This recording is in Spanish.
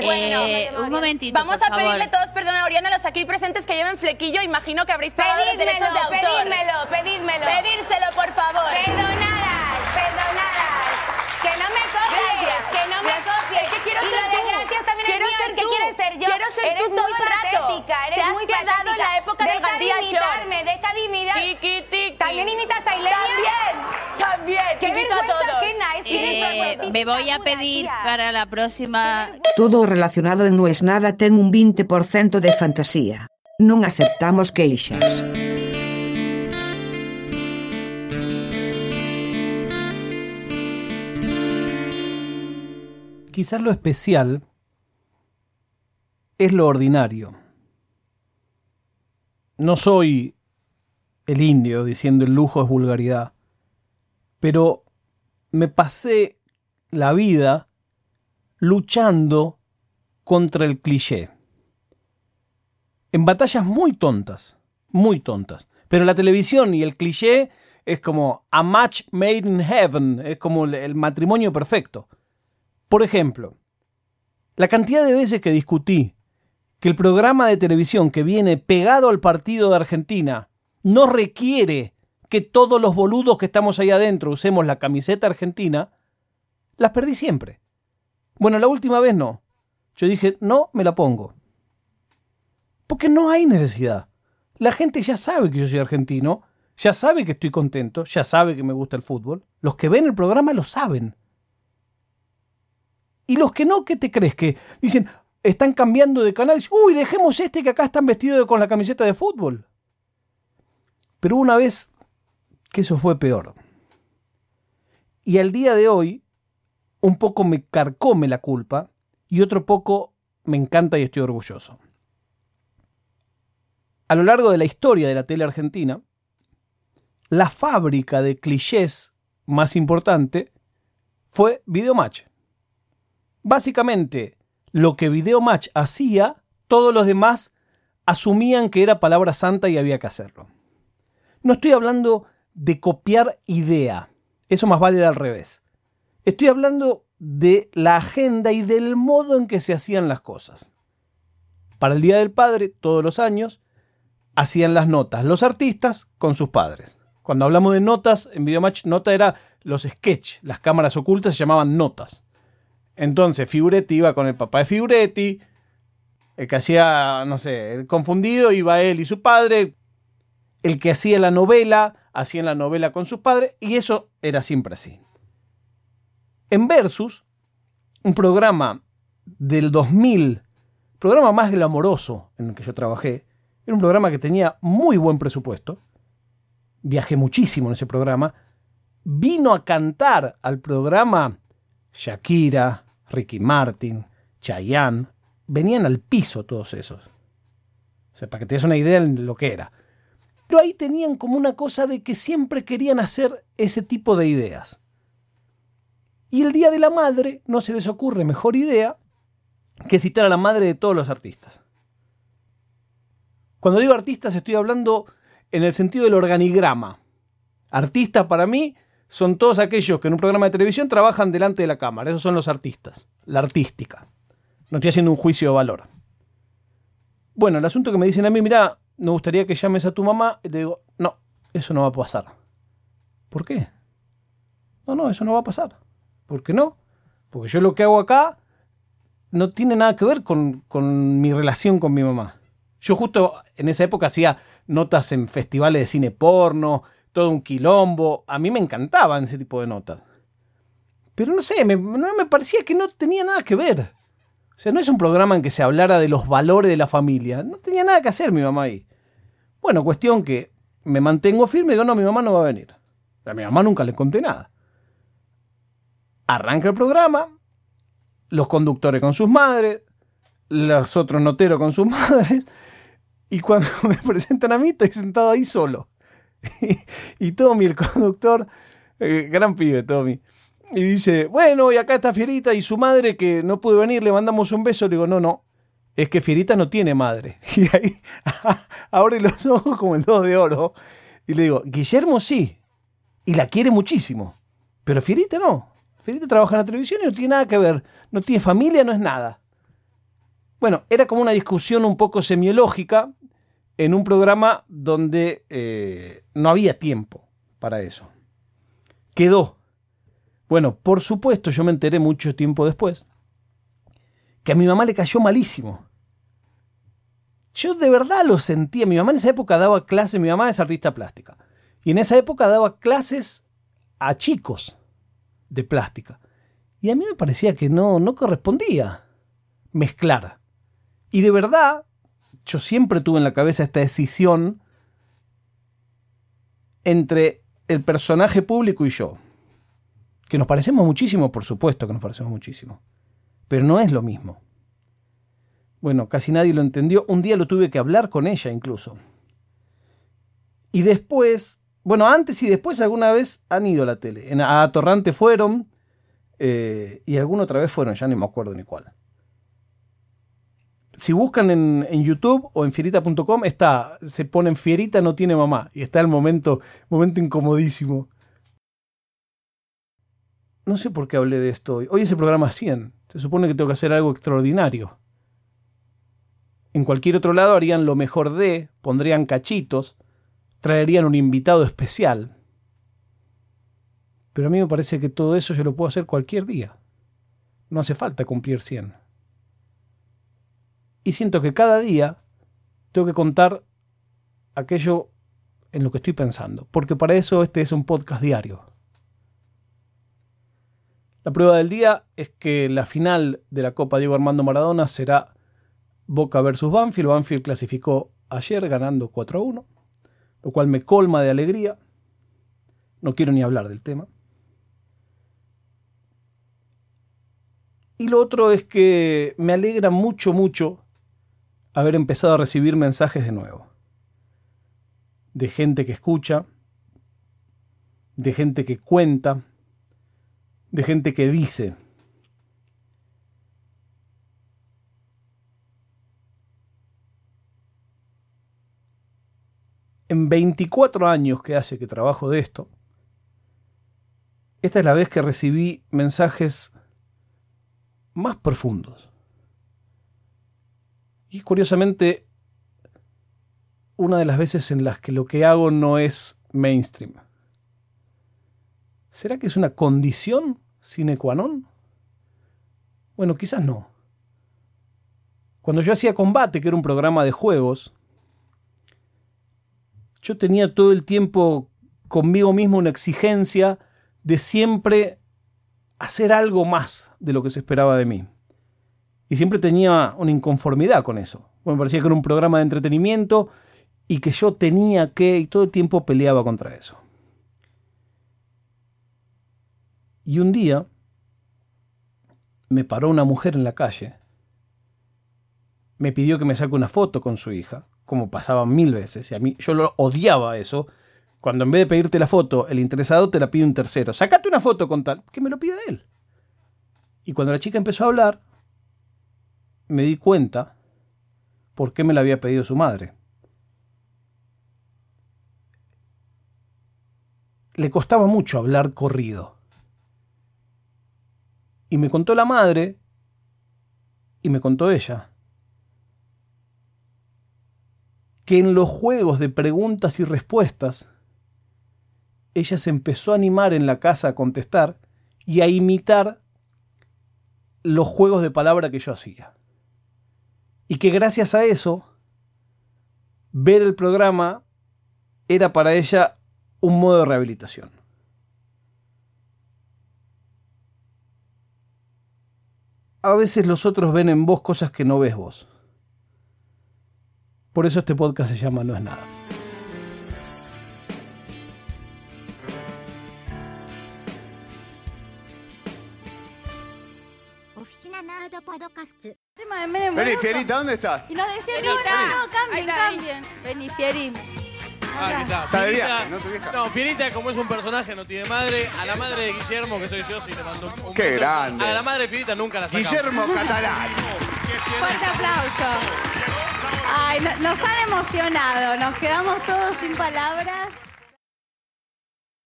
Eh, un momentito, Vamos por a pedirle favor. todos perdón a Oriana, los aquí presentes que lleven flequillo. Imagino que habréis pagado los derechos de Pedídmelo, autor. pedídmelo, pedídmelo. Pedírselo, por favor. Perdonadas, perdonadas. Que no me copies, Gracias. que no me copies. Es que quiero y ser lo de tú. gracias también Quiero es mío, ser es que tú. quieres ser yo. Quiero ser eres tú muy todo el rato. patética, eres Te has muy quedado patética. en la época de deja de Gandía imitarme, deja de imitar. Tiki, tiki. ¿También Qué vergüenza que eres Eh, me voy a pedir tía. para la próxima Todo relacionado en No es nada ten un 20% de fantasía. Non aceptamos queixas. Quizás lo especial es lo ordinario. No soy el indio diciendo el lujo es vulgaridad, pero me pasé la vida luchando contra el cliché. En batallas muy tontas, muy tontas. Pero la televisión y el cliché es como a match made in heaven, es como el- matrimonio perfecto. Por ejemplo, la cantidad de veces que discutí que el programa de televisión que viene pegado al partido de Argentina no requiere que todos los boludos que estamos ahí adentro usemos la camiseta argentina, las perdí siempre. Bueno, la última vez no. Yo dije, no, me la pongo. Porque no hay necesidad. La gente ya sabe que yo soy argentino, ya sabe que estoy contento, ya sabe que me gusta el fútbol. Los que ven el programa lo saben. Y los que no, ¿qué te crees? Que dicen, están cambiando de canal. Uy, dejemos este que acá están vestidos con la camiseta de fútbol. Pero una vez que eso fue peor. Y al día de hoy, un poco me carcome la culpa y otro poco me encanta y estoy orgulloso. A lo largo de la historia de la tele argentina, la fábrica de clichés más importante fue Videomatch. Básicamente, lo que Videomatch hacía, todos los demás asumían que era palabra santa y había que hacerlo. No estoy hablando de copiar idea, eso más vale al revés. Estoy hablando de la agenda y del modo en que se hacían las cosas. Para el Día del Padre, todos los años, hacían las notas los artistas con sus padres. Cuando hablamos de notas, en Videomatch, nota era los sketch, las cámaras ocultas se llamaban notas. Entonces Figuretti iba con el papá de Figuretti, el que hacía, no sé, el confundido iba él y su padre, el que hacía la novela, hacía la novela con sus padres, y eso era siempre así. En Versus, un programa del 2000, programa más glamoroso en el que yo trabajé, era un programa que tenía muy buen presupuesto, viajé muchísimo en ese programa, vino a cantar al programa Shakira, Ricky Martin, Chayanne, venían al piso todos esos. Para que te des una idea de lo que era. Pero ahí tenían como una cosa de que siempre querían hacer ese tipo de ideas. Y el Día de la Madre no se les ocurre mejor idea que citar a la madre de todos los artistas. Cuando digo artistas estoy hablando en el sentido del organigrama. Artistas para mí son todos aquellos que en un programa de televisión trabajan delante de la cámara. Esos son los artistas, la artística. No estoy haciendo un juicio de valor. Bueno, el asunto que me dicen a mí, mira, me gustaría que llames a tu mamá, y le digo, no, eso no va a pasar. ¿Por qué? No, no, eso no va a pasar. ¿Por qué no? Porque yo lo que hago acá no tiene nada que ver con, con mi relación con mi mamá. Yo justo en esa época hacía notas en festivales de cine porno, todo un quilombo. A mí me encantaban ese tipo de notas. Pero no sé, me, no me parecía que no tenía nada que ver. O sea, no es un programa en que se hablara de los valores de la familia. No tenía nada que hacer mi mamá ahí. Bueno, cuestión que me mantengo firme y digo, no, mi mamá no va a venir. A mi mamá nunca le conté nada. Arranca el programa, los conductores con sus madres, los otros noteros con sus madres, y cuando me presentan a mí estoy sentado ahí solo. y Tommy, el conductor, eh, gran pibe Tommy, y dice, bueno, y acá está Fierita y su madre que no pudo venir, le mandamos un beso. Le digo, no, no, es que Fierita no tiene madre. Y ahí abre los ojos como el dos de oro. Y le digo, Guillermo sí, y la quiere muchísimo, pero Fierita no. Fierita trabaja en la televisión y no tiene nada que ver, no tiene familia, no es nada. Bueno, era como una discusión un poco semiológica en un programa donde eh, no había tiempo para eso. Quedó. Bueno, por supuesto, yo me enteré mucho tiempo después que a mi mamá le cayó malísimo. Yo de verdad lo sentía. Mi mamá en esa época daba clases, mi mamá es artista plástica. Y en esa época daba clases a chicos de plástica. Y a mí me parecía que no, no correspondía mezclar. Y de verdad, yo siempre tuve en la cabeza esta decisión entre el personaje público y yo. Que nos parecemos muchísimo, por supuesto que nos parecemos muchísimo. Pero no es lo mismo. Bueno, casi nadie lo entendió. Un día lo tuve que hablar con ella incluso. Y después, bueno, antes y después alguna vez han ido a la tele. En, a Torrante fueron eh, y alguna otra vez fueron, ya no me acuerdo ni cuál. Si buscan en, en YouTube o en fierita.com, está, se ponen Fierita no tiene mamá. Y está el momento, momento incomodísimo. No sé por qué hablé de esto hoy. Hoy es el programa 100. Se supone que tengo que hacer algo extraordinario. En cualquier otro lado harían lo mejor de, pondrían cachitos, traerían un invitado especial. Pero a mí me parece que todo eso yo lo puedo hacer cualquier día. No hace falta cumplir 100. Y siento que cada día tengo que contar aquello en lo que estoy pensando, porque para eso este es un podcast diario. La prueba del día es que la final de la Copa Diego Armando Maradona será Boca versus Banfield. Banfield clasificó ayer ganando 4 a 1, lo cual me colma de alegría. No quiero ni hablar del tema. Y lo otro es que me alegra mucho, mucho haber empezado a recibir mensajes de nuevo. De gente que escucha, de gente que cuenta, de gente que dice. En 24 años que hace que trabajo de esto, esta es la vez que recibí mensajes más profundos. Y curiosamente una de las veces en las que lo que hago no es mainstream. ¿Será que es una condición sine qua non? Bueno, quizás no. Cuando yo hacía combate, que era un programa de juegos, yo tenía todo el tiempo conmigo mismo una exigencia de siempre hacer algo más de lo que se esperaba de mí. Y siempre tenía una inconformidad con eso. me parecía que era un programa de entretenimiento y que yo tenía que, y todo el tiempo peleaba contra eso. Y un día me paró una mujer en la calle, me pidió que me saque una foto con su hija, como pasaba mil veces, y a mí yo lo odiaba eso, cuando en vez de pedirte la foto, el interesado te la pide un tercero. Sacate una foto con tal, que me lo pide él. Y cuando la chica empezó a hablar, me di cuenta por qué me la había pedido su madre. Le costaba mucho hablar corrido. Y me contó la madre y me contó ella que en los juegos de preguntas y respuestas ella se empezó a animar en la casa a contestar y a imitar los juegos de palabra que yo hacía. Y que gracias a eso, ver el programa era para ella un modo de rehabilitación. A veces los otros ven en vos cosas que no ves vos. Por eso este podcast se llama No es nada. Vení. Fierita, ¿dónde estás? Y nos decía que Fierita. no, no, cambien, cambien. Vení, Fieri. Ah, ¿qué tal? Está de Fierita- viaje, ¿no? Vieja. No, Fierita, como es un personaje, no tiene madre. A la madre de Guillermo, que soy yo, sí le mando un, un Qué beso. grande. A la madre de Fierita nunca la sacamos. Guillermo Catalán. Fuerte aplauso. Ay, no- nos han emocionado, nos quedamos todos sin palabras.